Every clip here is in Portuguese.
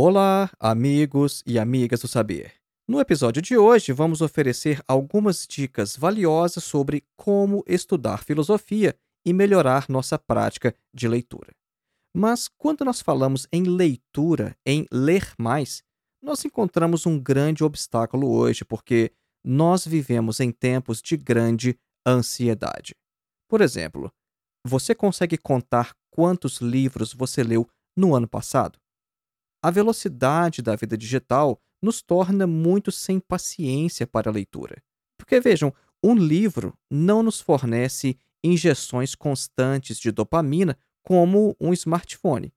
Olá, amigos e amigas do saber. No episódio de hoje, vamos oferecer algumas dicas valiosas sobre como estudar filosofia e melhorar nossa prática de leitura. Mas quando nós falamos em leitura, em ler mais, nós encontramos um grande obstáculo hoje, porque nós vivemos em tempos de grande ansiedade. Por exemplo, você consegue contar quantos livros você leu no ano passado? A velocidade da vida digital nos torna muito sem paciência para a leitura. Porque vejam, um livro não nos fornece injeções constantes de dopamina como um smartphone.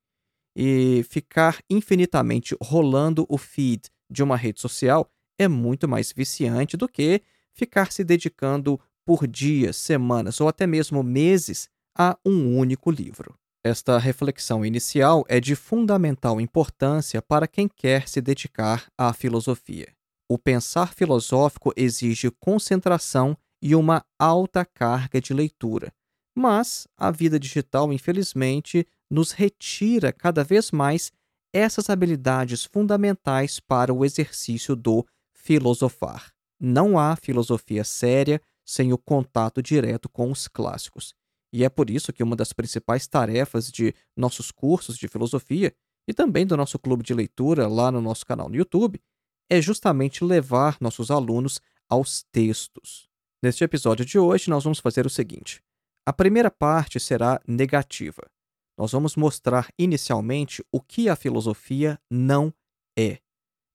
E ficar infinitamente rolando o feed de uma rede social é muito mais viciante do que ficar se dedicando por dias, semanas ou até mesmo meses a um único livro. Esta reflexão inicial é de fundamental importância para quem quer se dedicar à filosofia. O pensar filosófico exige concentração e uma alta carga de leitura, mas a vida digital, infelizmente, nos retira cada vez mais essas habilidades fundamentais para o exercício do filosofar. Não há filosofia séria sem o contato direto com os clássicos. E é por isso que uma das principais tarefas de nossos cursos de filosofia e também do nosso clube de leitura lá no nosso canal no YouTube é justamente levar nossos alunos aos textos. Neste episódio de hoje, nós vamos fazer o seguinte: a primeira parte será negativa. Nós vamos mostrar inicialmente o que a filosofia não é.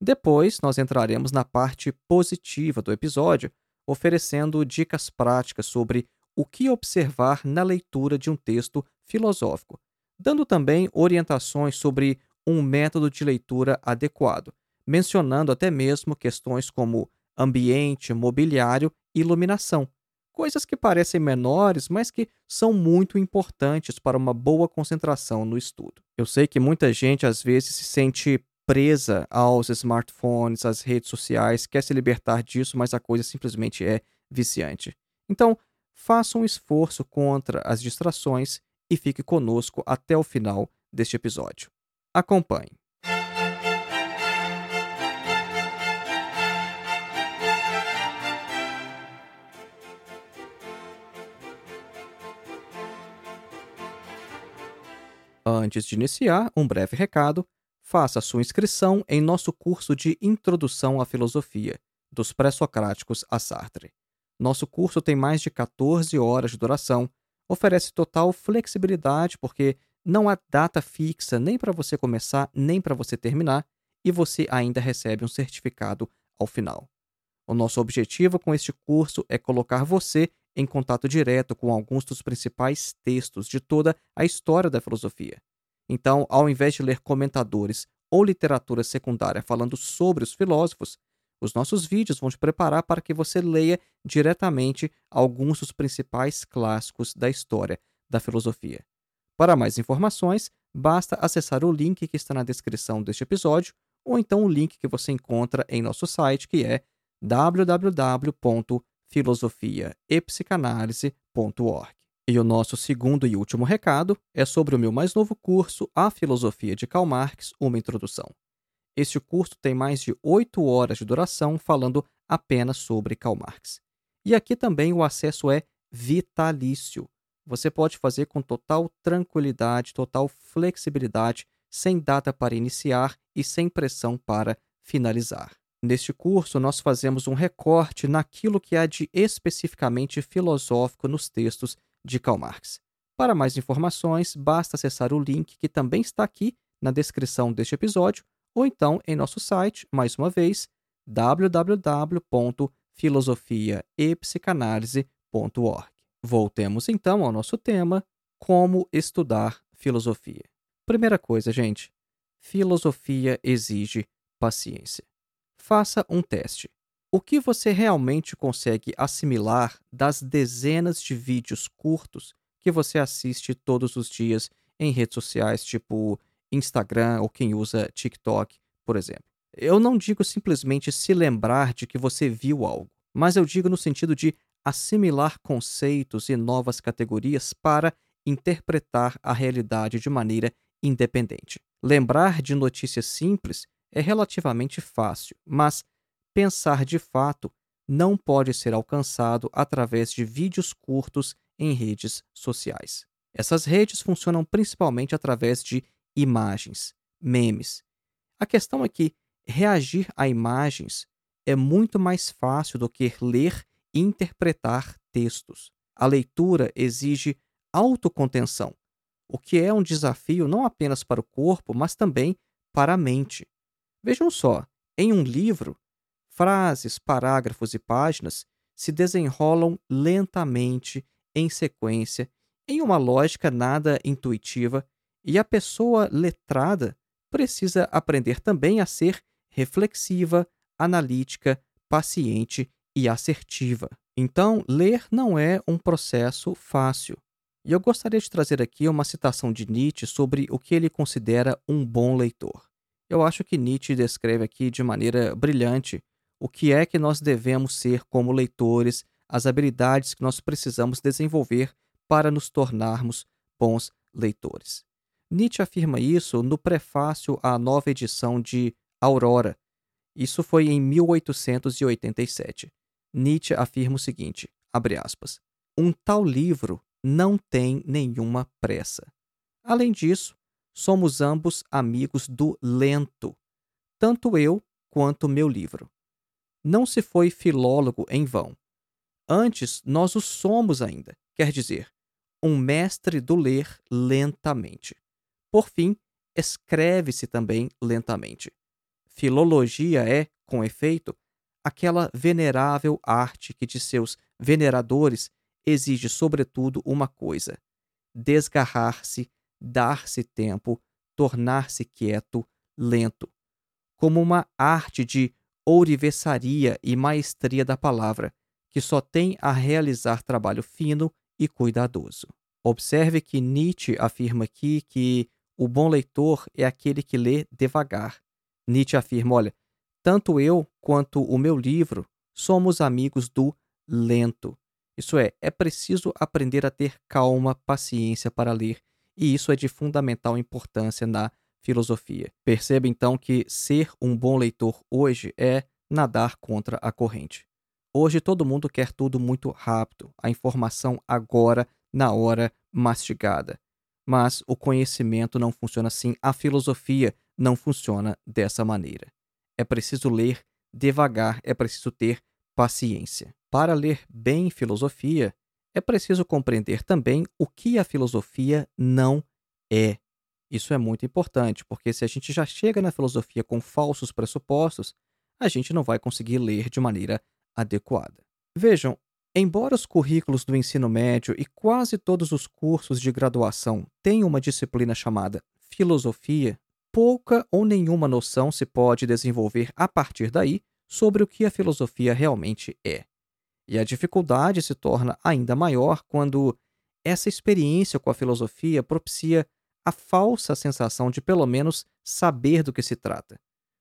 Depois, nós entraremos na parte positiva do episódio, oferecendo dicas práticas sobre o que observar na leitura de um texto filosófico, dando também orientações sobre um método de leitura adequado, mencionando até mesmo questões como ambiente, mobiliário e iluminação, coisas que parecem menores, mas que são muito importantes para uma boa concentração no estudo. Eu sei que muita gente às vezes se sente presa aos smartphones, às redes sociais, quer se libertar disso, mas a coisa simplesmente é viciante. Então, faça um esforço contra as distrações e fique conosco até o final deste episódio. Acompanhe. Antes de iniciar, um breve recado. Faça sua inscrição em nosso curso de Introdução à Filosofia, dos Pré-Socráticos a Sartre. Nosso curso tem mais de 14 horas de duração, oferece total flexibilidade porque não há data fixa nem para você começar nem para você terminar e você ainda recebe um certificado ao final. O nosso objetivo com este curso é colocar você em contato direto com alguns dos principais textos de toda a história da filosofia. Então, ao invés de ler comentadores ou literatura secundária falando sobre os filósofos, os nossos vídeos vão te preparar para que você leia diretamente alguns dos principais clássicos da história da filosofia. Para mais informações, basta acessar o link que está na descrição deste episódio ou então o link que você encontra em nosso site, que é www.filosofiaepsicanalise.org. E o nosso segundo e último recado é sobre o meu mais novo curso, A Filosofia de Karl Marx, uma introdução. Este curso tem mais de oito horas de duração falando apenas sobre Karl Marx. E aqui também o acesso é vitalício. Você pode fazer com total tranquilidade, total flexibilidade, sem data para iniciar e sem pressão para finalizar. Neste curso, nós fazemos um recorte naquilo que há de especificamente filosófico nos textos de Karl Marx. Para mais informações, basta acessar o link que também está aqui na descrição deste episódio ou então em nosso site, mais uma vez, www.filosofiaepsicanalise.org. Voltemos então ao nosso tema: como estudar filosofia. Primeira coisa, gente: filosofia exige paciência. Faça um teste. O que você realmente consegue assimilar das dezenas de vídeos curtos que você assiste todos os dias em redes sociais, tipo Instagram ou quem usa TikTok, por exemplo? Eu não digo simplesmente se lembrar de que você viu algo, mas eu digo no sentido de assimilar conceitos e novas categorias para interpretar a realidade de maneira independente. Lembrar de notícias simples é relativamente fácil, mas pensar de fato não pode ser alcançado através de vídeos curtos em redes sociais. Essas redes funcionam principalmente através de imagens, memes. A questão é que reagir a imagens é muito mais fácil do que ler e interpretar textos. A leitura exige autocontenção, o que é um desafio não apenas para o corpo, mas também para a mente. Vejam só, em um livro, frases, parágrafos e páginas se desenrolam lentamente em sequência, em uma lógica nada intuitiva, e a pessoa letrada precisa aprender também a ser reflexiva, analítica, paciente e assertiva. Então, ler não é um processo fácil. E eu gostaria de trazer aqui uma citação de Nietzsche sobre o que ele considera um bom leitor. Eu acho que Nietzsche descreve aqui de maneira brilhante o que é que nós devemos ser como leitores, as habilidades que nós precisamos desenvolver para nos tornarmos bons leitores. Nietzsche afirma isso no prefácio à nova edição de Aurora. Isso foi em 1887. Nietzsche afirma o seguinte: aspas, um tal livro não tem nenhuma pressa. Além disso, somos ambos amigos do lento, tanto eu quanto meu livro. Não se foi filólogo em vão. Antes, nós o somos ainda, quer dizer, um mestre do ler lentamente. Por fim, escreve-se também lentamente. Filologia é, com efeito, aquela venerável arte que de seus veneradores exige, sobretudo, uma coisa: desgarrar-se, dar-se tempo, tornar-se quieto, lento, como uma arte de ourivesaria e maestria da palavra, que só tem a realizar trabalho fino e cuidadoso. Observe que Nietzsche afirma aqui que o bom leitor é aquele que lê devagar. Nietzsche afirma: olha, tanto eu quanto o meu livro somos amigos do lento. Isso é, é preciso aprender a ter calma, paciência para ler, e isso é de fundamental importância na filosofia. Perceba então que ser um bom leitor hoje é nadar contra a corrente. Hoje todo mundo quer tudo muito rápido, a informação agora, na hora, mastigada. Mas o conhecimento não funciona assim, a filosofia não funciona dessa maneira. É preciso ler devagar, é preciso ter paciência. Para ler bem filosofia, é preciso compreender também o que a filosofia não é. Isso é muito importante, porque se a gente já chega na filosofia com falsos pressupostos, a gente não vai conseguir ler de maneira adequada. Vejam, embora os currículos do ensino médio e quase todos os cursos de graduação tenham uma disciplina chamada filosofia, pouca ou nenhuma noção se pode desenvolver a partir daí sobre o que a filosofia realmente é. E a dificuldade se torna ainda maior quando essa experiência com a filosofia propicia a falsa sensação de pelo menos saber do que se trata.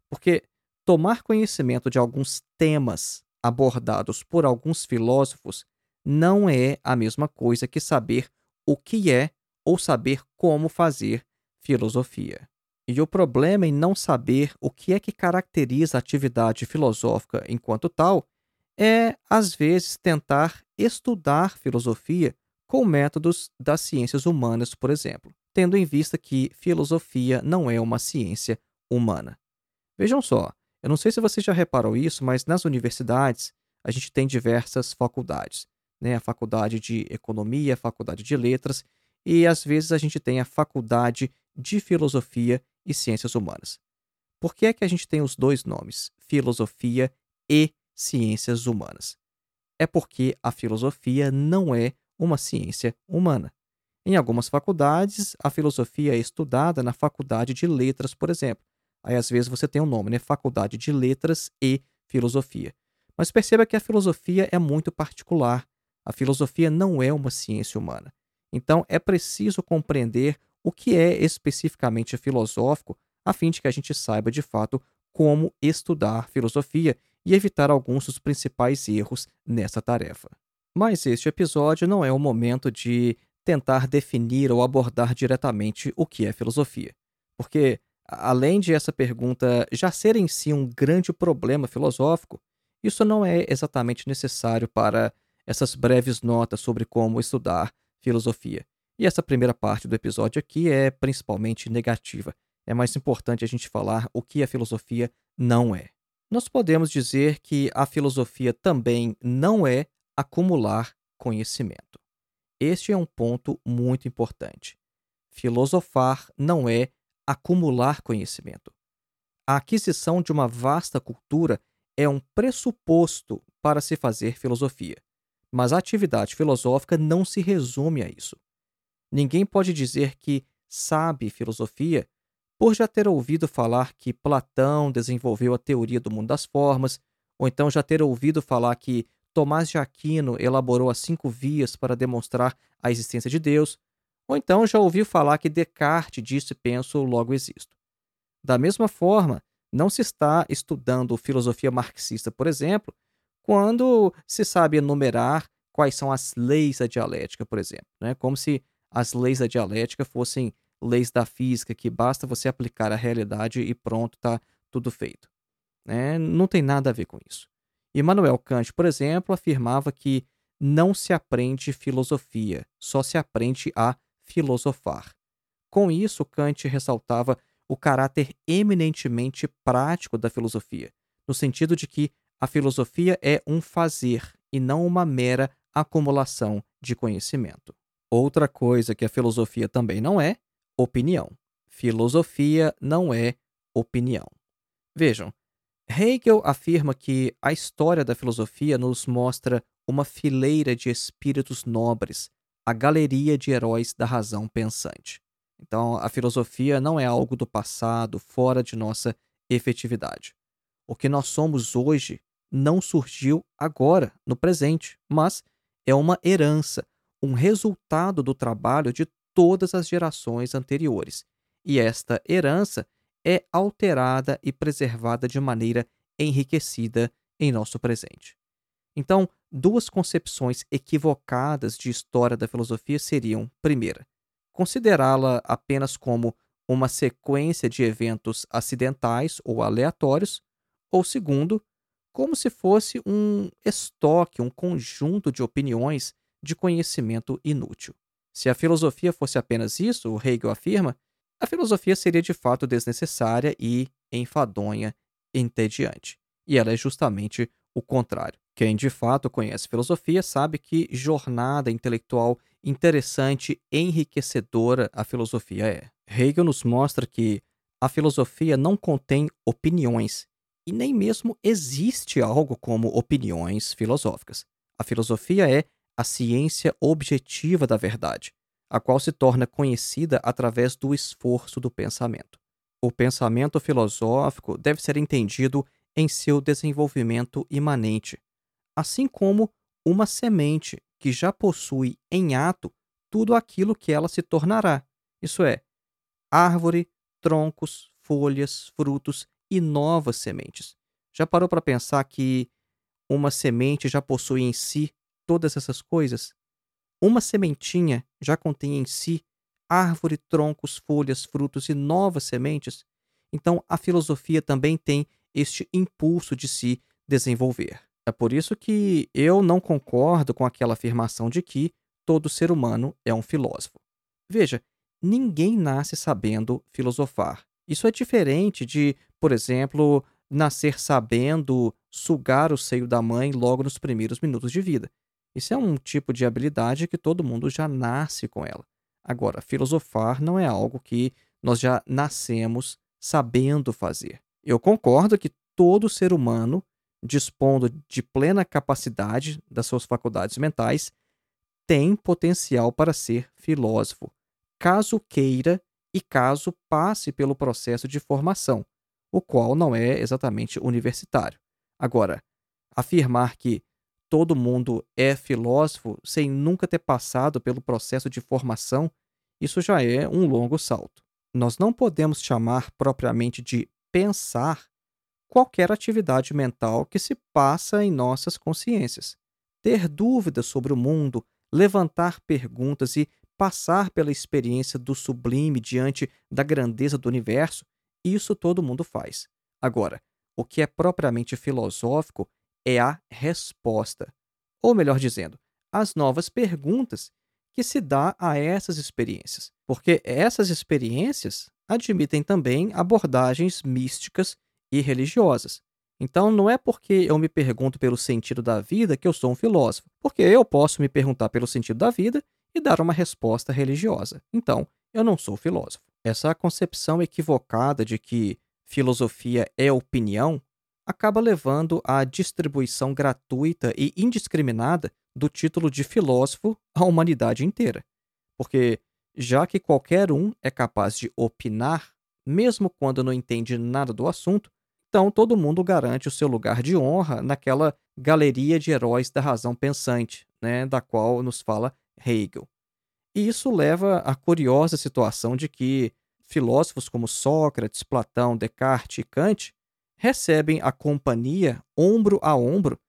Porque tomar conhecimento de alguns temas abordados por alguns filósofos não é a mesma coisa que saber o que é ou saber como fazer filosofia. E o problema em não saber o que é que caracteriza a atividade filosófica enquanto tal é, às vezes, tentar estudar filosofia com métodos das ciências humanas, por exemplo, tendo em vista que filosofia não é uma ciência humana. Vejam só, eu não sei se você já reparou isso, mas nas universidades a gente tem diversas faculdades. Né? A faculdade de economia, a faculdade de letras, e às vezes a gente tem a faculdade de filosofia e ciências humanas. Por que é que a gente tem os dois nomes, filosofia e ciências humanas. É porque a filosofia não é uma ciência humana. Em algumas faculdades, a filosofia é estudada na faculdade de letras, por exemplo. Aí às vezes você tem o um nome, né? Faculdade de Letras e Filosofia. Mas perceba que a filosofia é muito particular. A filosofia não é uma ciência humana. Então é preciso compreender o que é especificamente filosófico, a fim de que a gente saiba de fato como estudar filosofia e evitar alguns dos principais erros nessa tarefa. Mas este episódio não é o momento de tentar definir ou abordar diretamente o que é filosofia. Porque, além de essa pergunta já ser em si um grande problema filosófico, isso não é exatamente necessário para essas breves notas sobre como estudar filosofia. E essa primeira parte do episódio aqui é principalmente negativa. É mais importante a gente falar o que a filosofia não é. Nós podemos dizer que a filosofia também não é acumular conhecimento. Este é um ponto muito importante. Filosofar não é acumular conhecimento. A aquisição de uma vasta cultura é um pressuposto para se fazer filosofia. Mas a atividade filosófica não se resume a isso. Ninguém pode dizer que sabe filosofia por já ter ouvido falar que Platão desenvolveu a teoria do mundo das formas, ou então já ter ouvido falar que Tomás de Aquino elaborou as cinco vias para demonstrar a existência de Deus, ou então já ouviu falar que Descartes disse penso, logo existo. Da mesma forma, não se está estudando filosofia marxista, por exemplo, quando se sabe enumerar quais são as leis da dialética, por exemplo, né? como se as leis da dialética fossem leis da física que basta você aplicar a realidade e pronto, está tudo feito. Né? Não tem nada a ver com isso. Immanuel Kant, por exemplo, afirmava que não se aprende filosofia, só se aprende a filosofar. Com isso, Kant ressaltava o caráter eminentemente prático da filosofia, no sentido de que a filosofia é um fazer e não uma mera acumulação de conhecimento. Outra coisa que a filosofia também não é, opinião. Filosofia não é opinião. Vejam, Hegel afirma que a história da filosofia nos mostra uma fileira de espíritos nobres, a galeria de heróis da razão pensante. Então, a filosofia não é algo do passado, fora de nossa efetividade. O que nós somos hoje não surgiu agora, no presente, mas é uma herança, um resultado do trabalho de todas as gerações anteriores. E esta herança é alterada e preservada de maneira enriquecida em nosso presente. Então, duas concepções equivocadas de história da filosofia seriam: primeira, considerá-la apenas como uma sequência de eventos acidentais ou aleatórios, ou segundo, como se fosse um estoque, um conjunto de opiniões de conhecimento inútil. Se a filosofia fosse apenas isso, o Hegel afirma, a filosofia seria de fato desnecessária e enfadonha, entediante. E ela é justamente o contrário. Quem de fato conhece filosofia sabe que jornada intelectual interessante, enriquecedora a filosofia é. Hegel nos mostra que a filosofia não contém opiniões e nem mesmo existe algo como opiniões filosóficas. A filosofia é a ciência objetiva da verdade, a qual se torna conhecida através do esforço do pensamento. O pensamento filosófico deve ser entendido em seu desenvolvimento imanente, assim como uma semente que já possui em ato tudo aquilo que ela se tornará, isso é, árvore, troncos, folhas, frutos e novas sementes. Já parou para pensar que uma semente já possui em si todas essas coisas? Uma sementinha já contém em si árvore, troncos, folhas, frutos e novas sementes. Então, a filosofia também tem este impulso de se desenvolver. É por isso que eu não concordo com aquela afirmação de que todo ser humano é um filósofo. Veja, ninguém nasce sabendo filosofar. Isso é diferente de, por exemplo, nascer sabendo sugar o seio da mãe logo nos primeiros minutos de vida. Isso é um tipo de habilidade que todo mundo já nasce com ela. Agora, filosofar não é algo que nós já nascemos sabendo fazer. Eu concordo que todo ser humano, dispondo de plena capacidade das suas faculdades mentais, tem potencial para ser filósofo, caso queira e caso passe pelo processo de formação, o qual não é exatamente universitário. Agora, afirmar que todo mundo é filósofo sem nunca ter passado pelo processo de formação, isso já é um longo salto. Nós não podemos chamar propriamente de pensar qualquer atividade mental que se passa em nossas consciências. Ter dúvidas sobre o mundo, levantar perguntas e passar pela experiência do sublime diante da grandeza do universo, isso todo mundo faz. Agora, o que é propriamente filosófico é a resposta, ou melhor dizendo, as novas perguntas que se dá a essas experiências, porque essas experiências admitem também abordagens místicas e religiosas. Então, não é porque eu me pergunto pelo sentido da vida que eu sou um filósofo, porque eu posso me perguntar pelo sentido da vida e dar uma resposta religiosa. Então, eu não sou filósofo. Essa concepção equivocada de que filosofia é opinião acaba levando à distribuição gratuita e indiscriminada do título de filósofo à humanidade inteira. Porque, já que qualquer um é capaz de opinar, mesmo quando não entende nada do assunto, então todo mundo garante o seu lugar de honra naquela galeria de heróis da razão pensante, né, da qual nos fala Hegel. E isso leva à curiosa situação de que filósofos como Sócrates, Platão, Descartes e Kant recebem a companhia ombro a ombro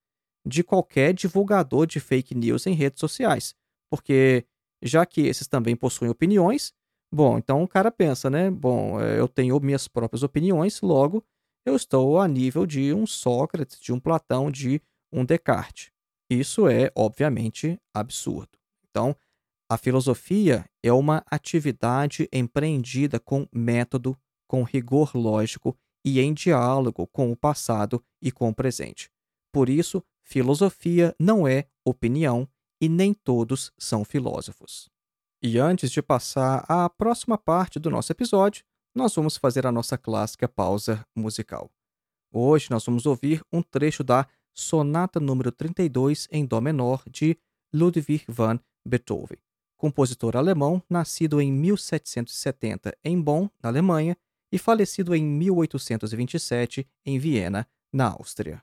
de qualquer divulgador de fake news em redes sociais, porque já que esses também possuem opiniões, bom, então o cara pensa, né? Bom, eh, eu tenho minhas próprias opiniões, logo eu estou a nível de um Sócrates, de um Platão, de um Descartes. Isso é, obviamente, absurdo. Então, a filosofia é uma atividade empreendida com método, com rigor lógico e em diálogo com o passado e com o presente. Por isso, filosofia não é opinião e nem todos são filósofos. E antes de passar à próxima parte do nosso episódio, nós vamos fazer a nossa clássica pausa musical. Hoje nós vamos ouvir um trecho da Sonata número 32 em Dó menor de Ludwig van Beethoven, compositor alemão nascido em 1770 em Bonn, na Alemanha, e falecido em 1827 em Viena, na Áustria.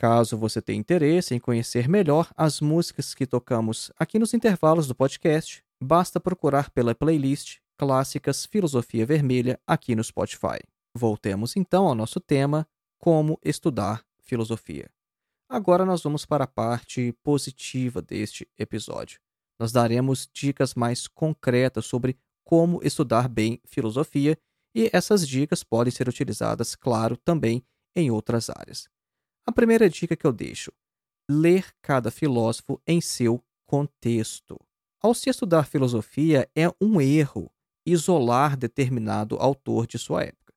Caso você tenha interesse em conhecer melhor as músicas que tocamos aqui nos intervalos do podcast, basta procurar pela playlist Clássicas Filosofia Vermelha aqui no Spotify. Voltemos então ao nosso tema: como estudar filosofia. Agora nós vamos para a parte positiva deste episódio. Nós daremos dicas mais concretas sobre como estudar bem filosofia e essas dicas podem ser utilizadas, claro, também em outras áreas. A primeira dica que eu deixo: ler cada filósofo em seu contexto. Ao se estudar filosofia, é um erro isolar determinado autor de sua época,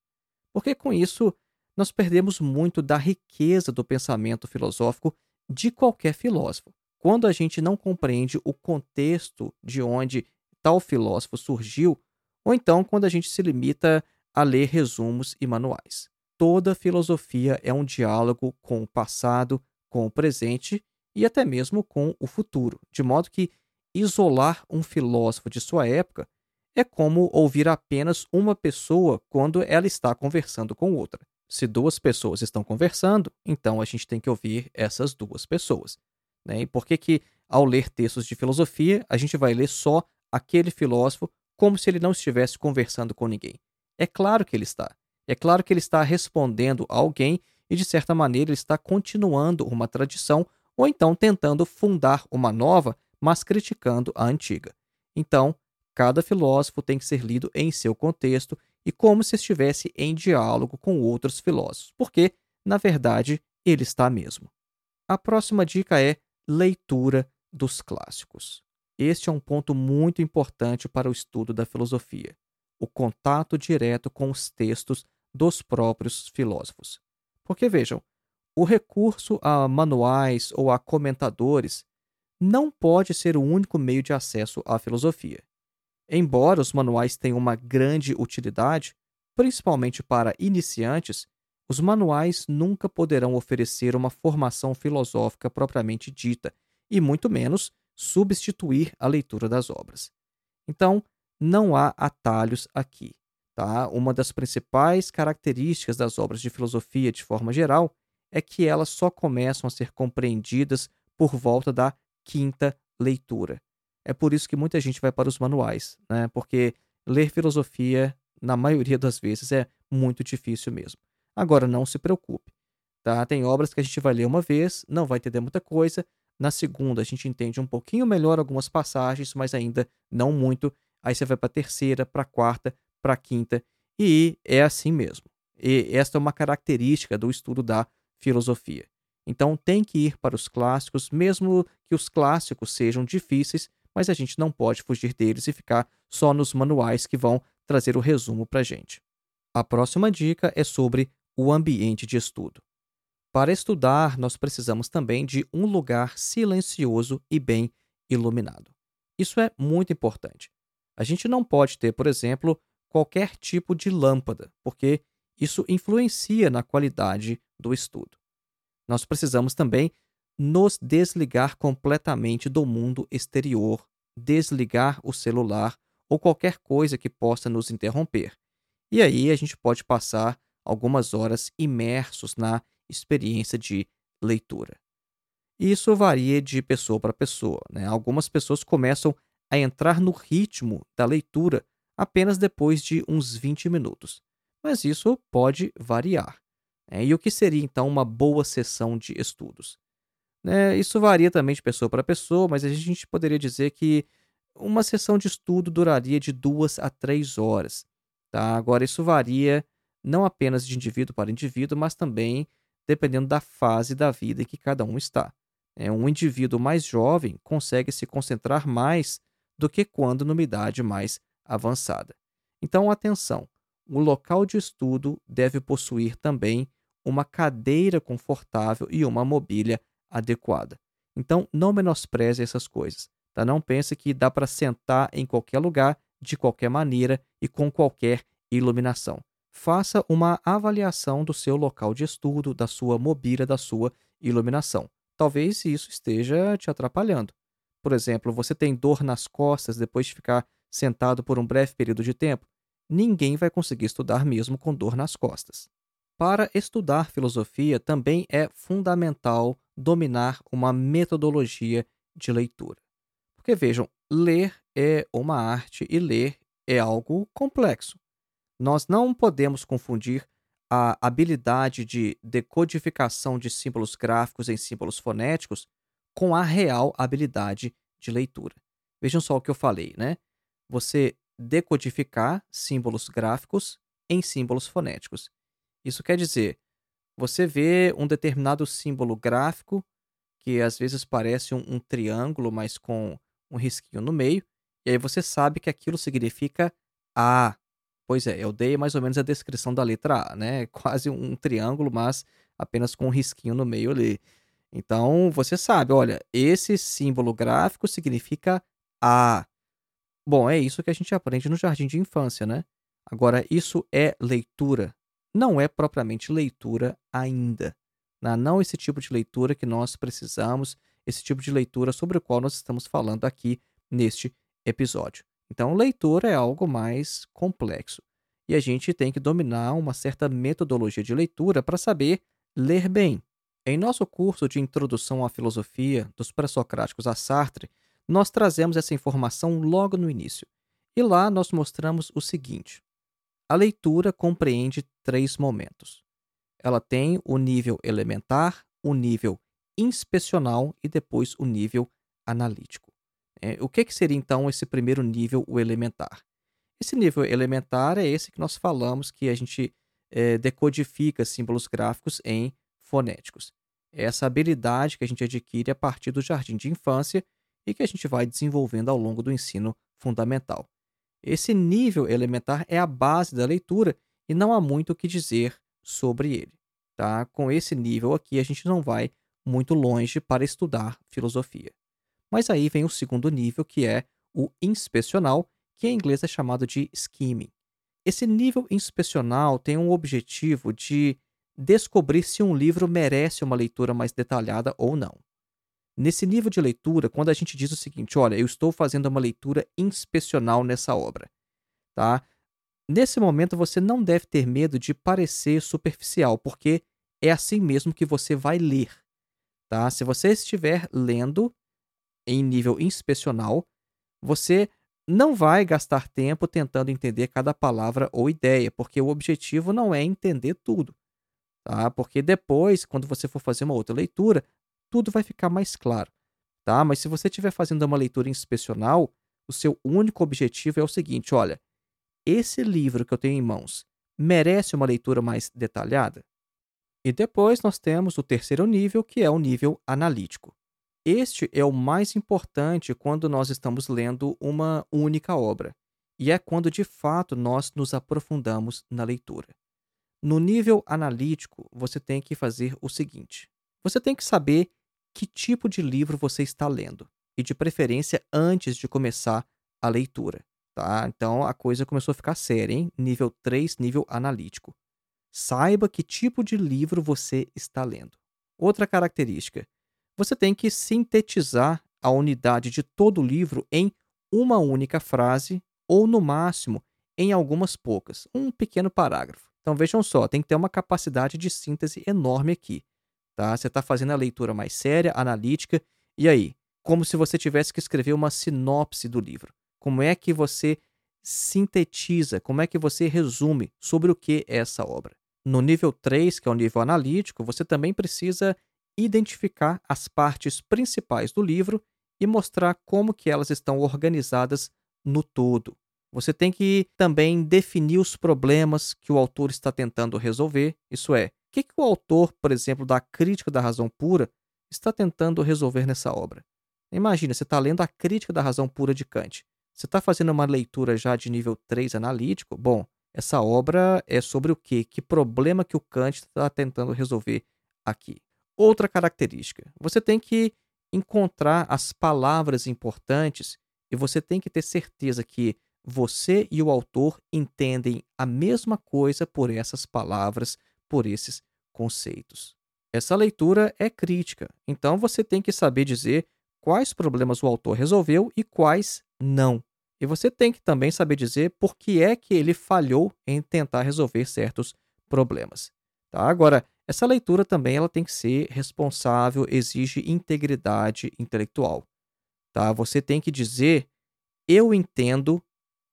porque com isso nós perdemos muito da riqueza do pensamento filosófico de qualquer filósofo. Quando a gente não compreende o contexto de onde tal filósofo surgiu, ou então quando a gente se limita a ler resumos e manuais. Toda filosofia é um diálogo com o passado, com o presente e até mesmo com o futuro, de modo que isolar um filósofo de sua época é como ouvir apenas uma pessoa quando ela está conversando com outra. Se duas pessoas estão conversando, então a gente tem que ouvir essas duas pessoas. Né? E por que, que, ao ler textos de filosofia, a gente vai ler só aquele filósofo como se ele não estivesse conversando com ninguém? É claro que ele está. É claro que ele está respondendo a alguém e, de certa maneira, ele está continuando uma tradição ou então tentando fundar uma nova, mas criticando a antiga. Então, cada filósofo tem que ser lido em seu contexto e como se estivesse em diálogo com outros filósofos, porque, na verdade, ele está mesmo. A próxima dica é leitura dos clássicos. Este é um ponto muito importante para o estudo da filosofia o contato direto com os textos dos próprios filósofos. Porque vejam, o recurso a manuais ou a comentadores não pode ser o único meio de acesso à filosofia. Embora os manuais tenham uma grande utilidade, principalmente para iniciantes, os manuais nunca poderão oferecer uma formação filosófica propriamente dita, e muito menos substituir a leitura das obras. Então, não há atalhos aqui. Tá? Uma das principais características das obras de filosofia, de forma geral, é que elas só começam a ser compreendidas por volta da quinta leitura. É por isso que muita gente vai para os manuais, né? porque ler filosofia, na maioria das vezes, é muito difícil mesmo. Agora, não se preocupe. Tá? Tem obras que a gente vai ler uma vez, não vai entender muita coisa. Na segunda, a gente entende um pouquinho melhor algumas passagens, mas ainda não muito aí você vai para a terceira, para a quarta, para a quinta, e é assim mesmo. E esta é uma característica do estudo da filosofia. Então tem que ir para os clássicos, mesmo que os clássicos sejam difíceis, mas a gente não pode fugir deles e ficar só nos manuais que vão trazer o resumo para a gente. A próxima dica é sobre o ambiente de estudo. Para estudar, nós precisamos também de um lugar silencioso e bem iluminado. Isso é muito importante. A gente não pode ter, por exemplo, qualquer tipo de lâmpada, porque isso influencia na qualidade do estudo. Nós precisamos também nos desligar completamente do mundo exterior, desligar o celular ou qualquer coisa que possa nos interromper. E aí a gente pode passar algumas horas imersos na experiência de leitura. Isso varia de pessoa para pessoa. Né? Algumas pessoas começam a entrar no ritmo da leitura apenas depois de uns 20 minutos, mas isso pode variar. Né? E o que seria então uma boa sessão de estudos? Né? Isso varia também de pessoa para pessoa, mas a gente poderia dizer que uma sessão de estudo duraria de duas a três horas. Tá? Agora, isso varia não apenas de indivíduo para indivíduo, mas também dependendo da fase da vida em que cada um está. É, um indivíduo mais jovem consegue se concentrar mais do que quando numa idade mais avançada. Então, atenção: o local de estudo deve possuir também uma cadeira confortável e uma mobília adequada. Então, não menospreze essas coisas. Tá? Não pense que dá para sentar em qualquer lugar, de qualquer maneira e com qualquer iluminação. Faça uma avaliação do seu local de estudo, da sua mobília, da sua iluminação. Talvez isso esteja te atrapalhando. Por exemplo, você tem dor nas costas depois de ficar sentado por um breve período de tempo? Ninguém vai conseguir estudar mesmo com dor nas costas. Para estudar filosofia, também é fundamental dominar uma metodologia de leitura. Porque vejam, ler é uma arte e ler é algo complexo. Nós não podemos confundir a habilidade de decodificação de símbolos gráficos em símbolos fonéticos com a real habilidade de leitura. Vejam só o que eu falei, né? Você decodificar símbolos gráficos em símbolos fonéticos. Isso quer dizer, você vê um determinado símbolo gráfico que às vezes parece um, um triângulo, mas com um risquinho no meio, e aí você sabe que aquilo significa A. Pois é, eu dei mais ou menos a descrição da letra A, né? Quase um triângulo, mas apenas com um risquinho no meio ali. Então você sabe, olha, esse símbolo gráfico significa A. Bom, é isso que a gente aprende no jardim de infância, né? Agora, isso é leitura. Não é propriamente leitura ainda. Né? Não esse tipo de leitura que nós precisamos, esse tipo de leitura sobre o qual nós estamos falando aqui neste episódio. Então, leitura é algo mais complexo. E a gente tem que dominar uma certa metodologia de leitura para saber ler bem. Em nosso curso de Introdução à Filosofia dos Pré-Socráticos a Sartre, nós trazemos essa informação logo no início. E lá nós mostramos o seguinte: a leitura compreende três momentos. Ela tem o nível elementar, o nível inspecional e depois o nível analítico. É, o que, seria então esse primeiro nível, o elementar? Esse nível elementar é esse que nós falamos que a gente é, decodifica símbolos gráficos em fonéticos. É essa habilidade que a gente adquire a partir do jardim de infância e que a gente vai desenvolvendo ao longo do ensino fundamental. Esse nível elementar é a base da leitura e não há muito o que dizer sobre ele. Tá? Com esse nível aqui, a gente não vai muito longe para estudar filosofia. Mas aí vem o segundo nível, que é o inspecional, que em inglês é chamado de skimming. Esse nível inspecional tem um objetivo de descobrir se um livro merece uma leitura mais detalhada ou não. Nesse nível de leitura, quando a gente diz o seguinte, olha, eu estou fazendo uma leitura inspecional nessa obra, tá? Nesse momento você não deve ter medo de parecer superficial, porque é assim mesmo que você vai ler, tá? Se você estiver lendo em nível inspecional, você não vai gastar tempo tentando entender cada palavra ou ideia, porque o objetivo não é entender tudo, tá? Porque depois, quando você for fazer uma outra leitura, tudo vai ficar mais claro, tá? Mas se você estiver fazendo uma leitura inspecional, o seu único objetivo é o seguinte: olha, esse livro que eu tenho em mãos merece uma leitura mais detalhada? E depois nós temos o terceiro nível, que é o nível analítico. Este é o mais importante quando nós estamos lendo uma única obra, e é quando de fato nós nos aprofundamos na leitura. No nível analítico, você tem que fazer o seguinte: você tem que saber que tipo de livro você está lendo, e de preferência antes de começar a leitura. Tá? Então a coisa começou a ficar séria, hein? Nível 3, nível analítico. Saiba que tipo de livro você está lendo. Outra característica: você tem que sintetizar a unidade de todo o livro em uma única frase ou, no máximo, em algumas poucas, um pequeno parágrafo. Então vejam só, tem que ter uma capacidade de síntese enorme aqui tá? Você está fazendo a leitura mais séria, analítica, e aí? Como se você tivesse que escrever uma sinopse do livro. Como é que você sintetiza, como é que você resume sobre o que é essa obra? No nível 3, que é o nível analítico, você também precisa identificar as partes principais do livro e mostrar como que elas estão organizadas no todo. Você tem que também definir os problemas que o autor está tentando resolver, isso é, que, que o autor, por exemplo, da Crítica da Razão Pura, está tentando resolver nessa obra? Imagina, você está lendo a Crítica da Razão Pura de Kant. Você está fazendo uma leitura já de nível 3 analítico? Bom, essa obra é sobre o quê? Que problema que o Kant está tentando resolver aqui? Outra característica: você tem que encontrar as palavras importantes e você tem que ter certeza que você e o autor entendem a mesma coisa por essas palavras por esses conceitos. Essa leitura é crítica, então você tem que saber dizer quais problemas o autor resolveu e quais não. E você tem que também saber dizer por que é que ele falhou em tentar resolver certos problemas. Tá? Agora, essa leitura também ela tem que ser responsável, exige integridade intelectual. Tá? Você tem que dizer eu entendo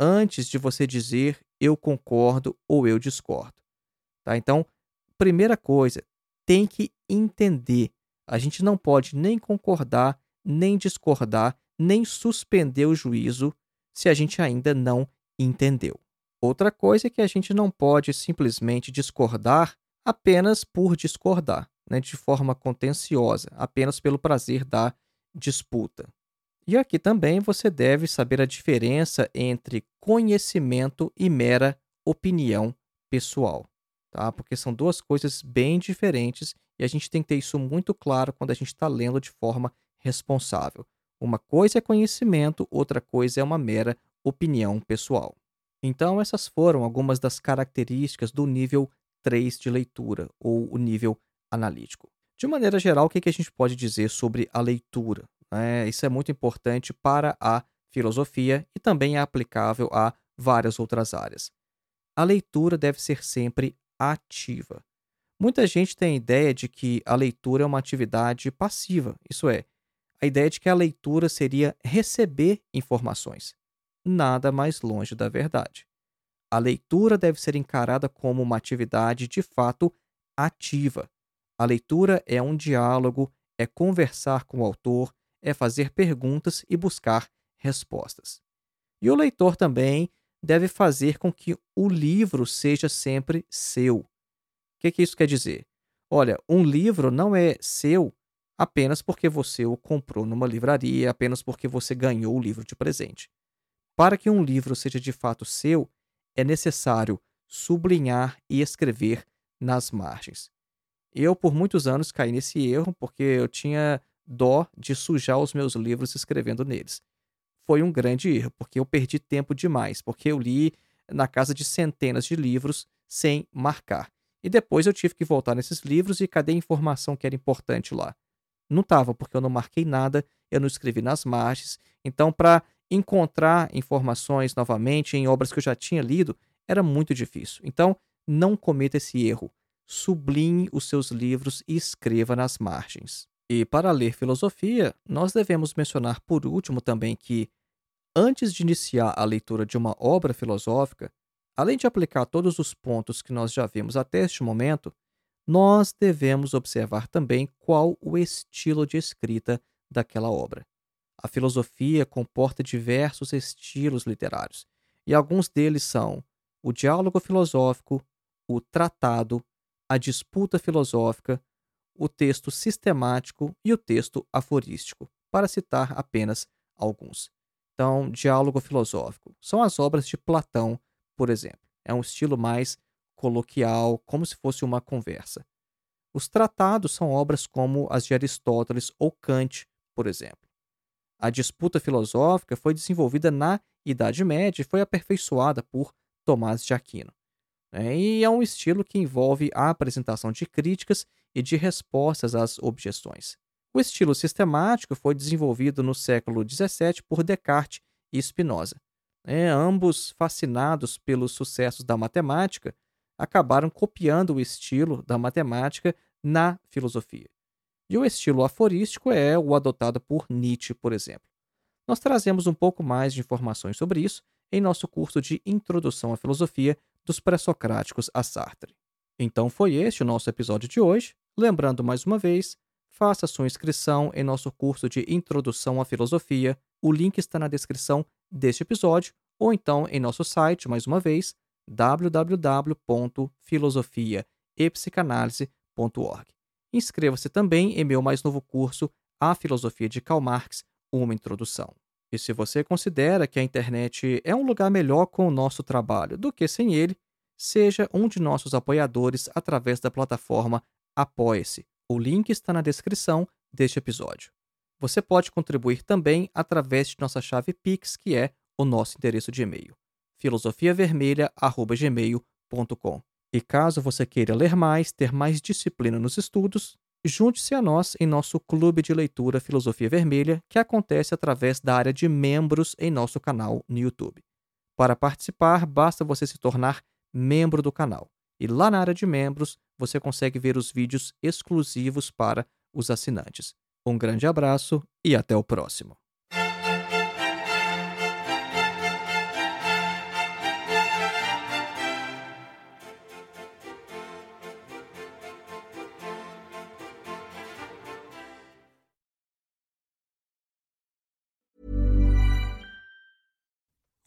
antes de você dizer eu concordo ou eu discordo. Tá? Então, primeira coisa, tem que entender. A gente não pode nem concordar, nem discordar, nem suspender o juízo se a gente ainda não entendeu. Outra coisa é que a gente não pode simplesmente discordar apenas por discordar, né, de forma contenciosa, apenas pelo prazer da disputa. E aqui também você deve saber a diferença entre conhecimento e mera opinião pessoal, tá? Porque são duas coisas bem diferentes e a gente tem que ter isso muito claro quando a gente está lendo de forma responsável. Uma coisa é conhecimento, outra coisa é uma mera opinião pessoal. Então, essas foram algumas das características do nível 3 de leitura, ou o nível analítico. De maneira geral, o que a gente pode dizer sobre a leitura? É, isso é muito importante para a filosofia e também é aplicável a várias outras áreas. A leitura deve ser sempre ativa. Muita gente tem a ideia de que a leitura é uma atividade passiva, isso é, a ideia de que a leitura seria receber informações. Nada mais longe da verdade. A leitura deve ser encarada como uma atividade de fato ativa. A leitura é um diálogo, é conversar com o autor, é fazer perguntas e buscar respostas. E o leitor também deve fazer com que o livro seja sempre seu. O que, que isso quer dizer? Olha, um livro não é seu apenas porque você o comprou numa livraria, apenas porque você ganhou o livro de presente. Para que um livro seja de fato seu, é necessário sublinhar e escrever nas margens. Eu, por muitos anos, caí nesse erro porque eu tinha dó de sujar os meus livros escrevendo neles. Foi um grande erro, porque eu perdi tempo demais, porque eu li na casa de centenas de livros sem marcar. E depois eu tive que voltar nesses livros e cadê a informação que era importante lá? Não estava, porque eu não marquei nada, eu não escrevi nas margens. Então, para encontrar informações novamente em obras que eu já tinha lido era muito difícil. Então, não cometa esse erro. Sublinhe os seus livros e escreva nas margens. E para ler filosofia, nós devemos mencionar por último também que, antes de iniciar a leitura de uma obra filosófica, além de aplicar todos os pontos que nós já vimos até este momento, nós devemos observar também qual o estilo de escrita daquela obra. A filosofia comporta diversos estilos literários, e alguns deles são o diálogo filosófico, o tratado, a disputa filosófica, o texto sistemático e o texto aforístico, para citar apenas alguns. Então, diálogo filosófico são as obras de Platão, por exemplo. É um estilo mais coloquial, como se fosse uma conversa. Os tratados são obras como as de Aristóteles ou Kant, por exemplo. A disputa filosófica foi desenvolvida na Idade Média e foi aperfeiçoada por Tomás de Aquino. É, e é um estilo que envolve a apresentação de críticas e de respostas às objeções. O estilo sistemático foi desenvolvido no século XVII por Descartes e Spinoza. É, ambos fascinados pelos sucessos da matemática, acabaram copiando o estilo da matemática na filosofia. E o estilo aforístico é o adotado por Nietzsche, por exemplo. Nós trazemos um pouco mais de informações sobre isso em nosso curso de Introdução à Filosofia dos Pré-Socráticos a Sartre. Então foi este o nosso episódio de hoje. Lembrando mais uma vez, faça sua inscrição em nosso curso de Introdução à Filosofia. O link está na descrição deste episódio ou então em nosso site, mais uma vez, www.filosofiaepsicanalise.org. Inscreva-se também em meu mais novo curso, A Filosofia de Karl Marx, uma introdução. E se você considera que a internet é um lugar melhor com o nosso trabalho do que sem ele, seja um de nossos apoiadores através da plataforma Apoie-se. O link está na descrição deste episódio. Você pode contribuir também através de nossa chave Pix, que é o nosso endereço de e-mail, filosofiavermelha.gmail.com. E caso você queira ler mais, ter mais disciplina nos estudos, junte-se a nós em nosso clube de leitura Filosofia Vermelha, que acontece através da área de membros em nosso canal no YouTube. Para participar, basta você se tornar membro do canal. E lá na área de membros, você consegue ver os vídeos exclusivos para os assinantes. Um grande abraço e até o próximo.